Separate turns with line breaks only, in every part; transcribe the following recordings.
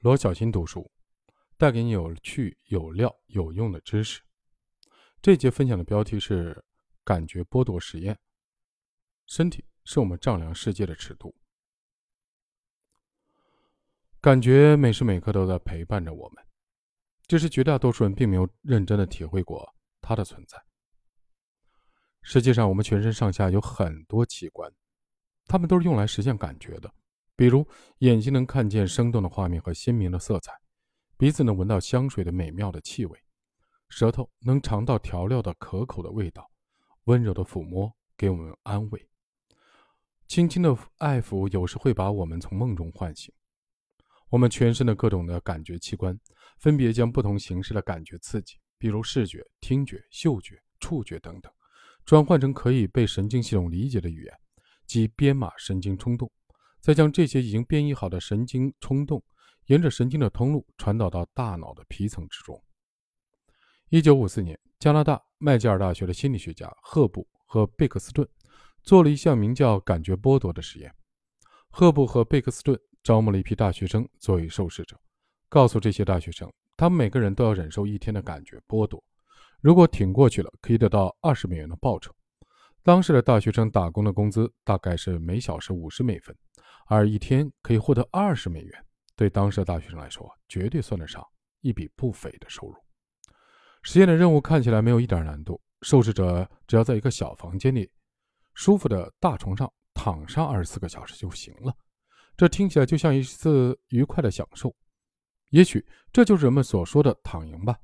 罗小新读书，带给你有趣、有料、有用的知识。这节分享的标题是“感觉剥夺实验”。身体是我们丈量世界的尺度，感觉每时每刻都在陪伴着我们，只是绝大多数人并没有认真的体会过它的存在。实际上，我们全身上下有很多器官，它们都是用来实现感觉的。比如，眼睛能看见生动的画面和鲜明的色彩，鼻子能闻到香水的美妙的气味，舌头能尝到调料的可口的味道，温柔的抚摸给我们安慰，轻轻的爱抚有时会把我们从梦中唤醒。我们全身的各种的感觉器官，分别将不同形式的感觉刺激，比如视觉、听觉、嗅觉、触觉等等，转换成可以被神经系统理解的语言，即编码神经冲动。再将这些已经编译好的神经冲动，沿着神经的通路传导到大脑的皮层之中。一九五四年，加拿大麦吉尔大学的心理学家赫布和贝克斯顿做了一项名叫“感觉剥夺”的实验。赫布和贝克斯顿招募了一批大学生作为受试者，告诉这些大学生，他们每个人都要忍受一天的感觉剥夺，如果挺过去了，可以得到二十美元的报酬。当时的大学生打工的工资大概是每小时五十美分。而一天可以获得二十美元，对当时的大学生来说，绝对算得上一笔不菲的收入。实验的任务看起来没有一点难度，受试者只要在一个小房间里，舒服的大床上躺上二十四个小时就行了。这听起来就像一次愉快的享受，也许这就是人们所说的躺赢吧。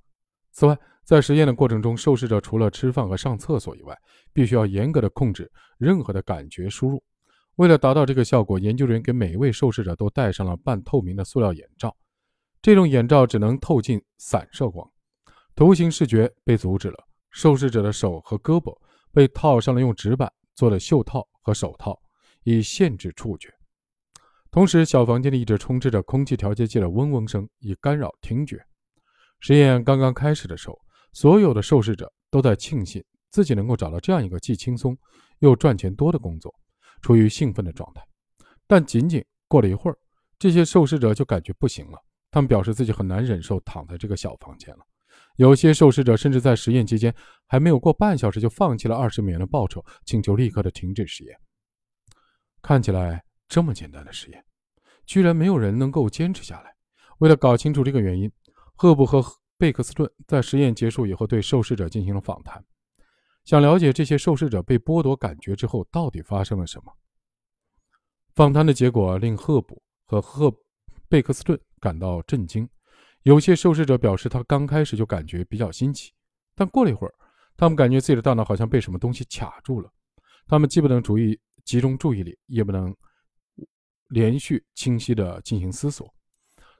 此外，在实验的过程中，受试者除了吃饭和上厕所以外，必须要严格的控制任何的感觉输入。为了达到这个效果，研究人员给每一位受试者都戴上了半透明的塑料眼罩。这种眼罩只能透进散射光，图形视觉被阻止了。受试者的手和胳膊被套上了用纸板做的袖套和手套，以限制触觉。同时，小房间里一直充斥着空气调节器的嗡嗡声，以干扰听觉。实验刚刚开始的时候，所有的受试者都在庆幸自己能够找到这样一个既轻松又赚钱多的工作。处于兴奋的状态，但仅仅过了一会儿，这些受试者就感觉不行了。他们表示自己很难忍受躺在这个小房间了。有些受试者甚至在实验期间还没有过半小时就放弃了二十美元的报酬，请求立刻的停止实验。看起来这么简单的实验，居然没有人能够坚持下来。为了搞清楚这个原因，赫布和贝克斯顿在实验结束以后对受试者进行了访谈。想了解这些受试者被剥夺感觉之后到底发生了什么？访谈的结果令赫普和赫贝克斯顿感到震惊。有些受试者表示，他刚开始就感觉比较新奇，但过了一会儿，他们感觉自己的大脑好像被什么东西卡住了。他们既不能注意集中注意力，也不能连续清晰地进行思索，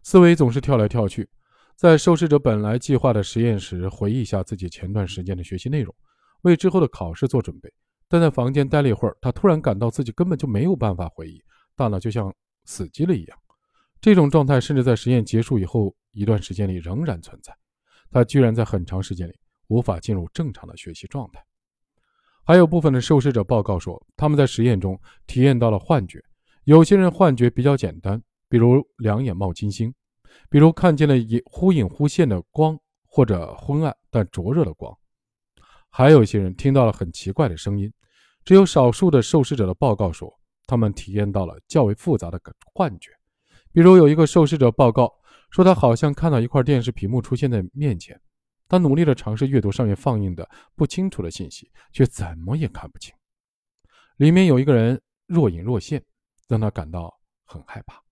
思维总是跳来跳去。在受试者本来计划的实验时，回忆一下自己前段时间的学习内容。为之后的考试做准备，但在房间待了一会儿，他突然感到自己根本就没有办法回忆，大脑就像死机了一样。这种状态甚至在实验结束以后一段时间里仍然存在。他居然在很长时间里无法进入正常的学习状态。还有部分的受试者报告说，他们在实验中体验到了幻觉。有些人幻觉比较简单，比如两眼冒金星，比如看见了一忽隐忽现的光，或者昏暗但灼热的光。还有一些人听到了很奇怪的声音，只有少数的受试者的报告说，他们体验到了较为复杂的幻觉。比如有一个受试者报告说，他好像看到一块电视屏幕出现在面前，他努力地尝试阅读上面放映的不清楚的信息，却怎么也看不清。里面有一个人若隐若现，让他感到很害怕。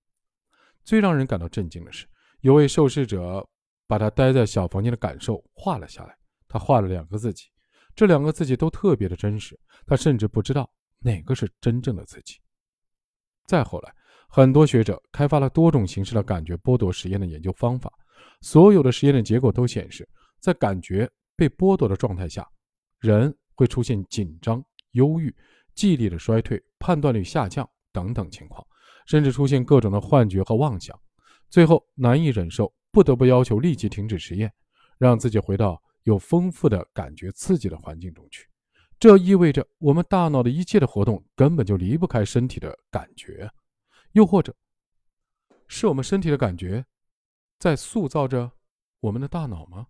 最让人感到震惊的是，有位受试者把他待在小房间的感受画了下来，他画了两个自己。这两个自己都特别的真实，他甚至不知道哪个是真正的自己。再后来，很多学者开发了多种形式的感觉剥夺实验的研究方法，所有的实验的结果都显示，在感觉被剥夺的状态下，人会出现紧张、忧郁、记忆力的衰退、判断力下降等等情况，甚至出现各种的幻觉和妄想，最后难以忍受，不得不要求立即停止实验，让自己回到。有丰富的感觉刺激的环境中去，这意味着我们大脑的一切的活动根本就离不开身体的感觉，又或者是我们身体的感觉在塑造着我们的大脑吗？